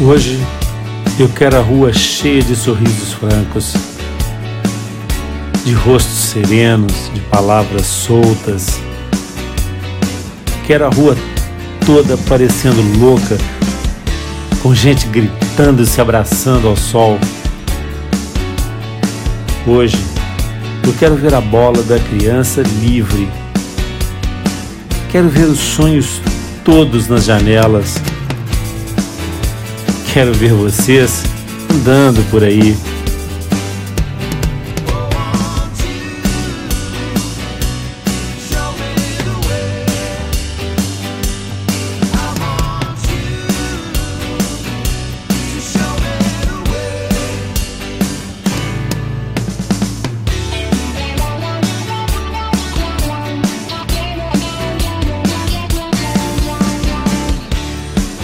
Hoje eu quero a rua cheia de sorrisos francos, de rostos serenos, de palavras soltas. Quero a rua toda parecendo louca, com gente gritando e se abraçando ao sol. Hoje eu quero ver a bola da criança livre. Quero ver os sonhos todos nas janelas quero ver vocês andando por aí.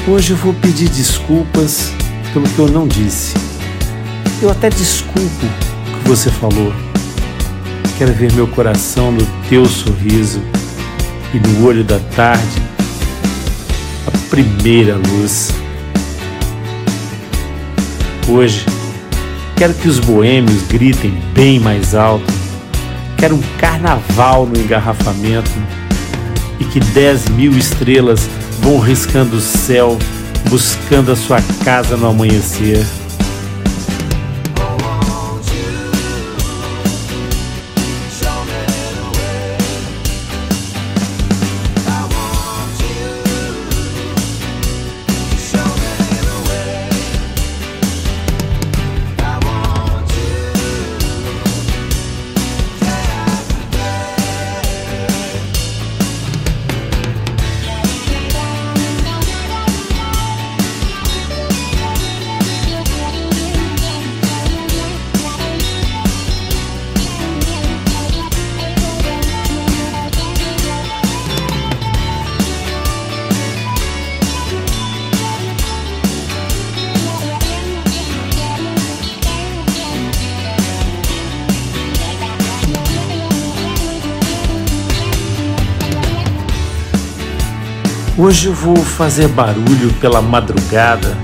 Hoje eu vou pedir desculpas pelo que eu não disse. Eu até desculpo o que você falou. Quero ver meu coração no teu sorriso e no olho da tarde a primeira luz. Hoje quero que os boêmios gritem bem mais alto. Quero um carnaval no engarrafamento e que dez mil estrelas vão riscando o céu, buscando a sua casa no amanhecer. Hoje eu vou fazer barulho pela madrugada,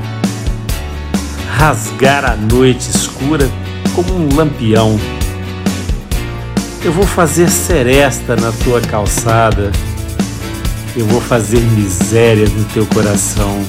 rasgar a noite escura como um lampião. Eu vou fazer seresta na tua calçada, eu vou fazer miséria no teu coração.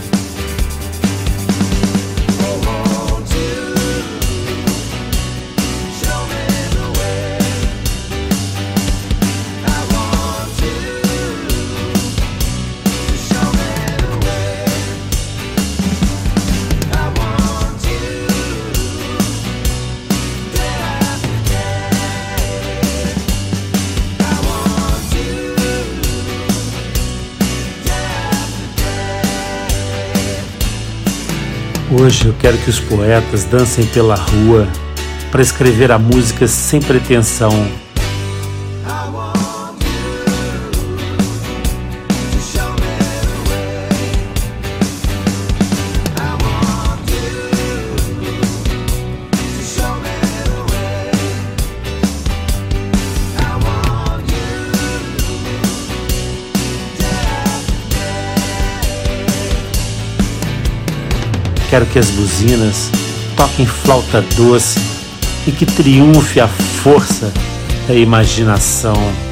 Hoje eu quero que os poetas dancem pela rua para escrever a música sem pretensão. Quero que as buzinas toquem flauta doce e que triunfe a força da imaginação.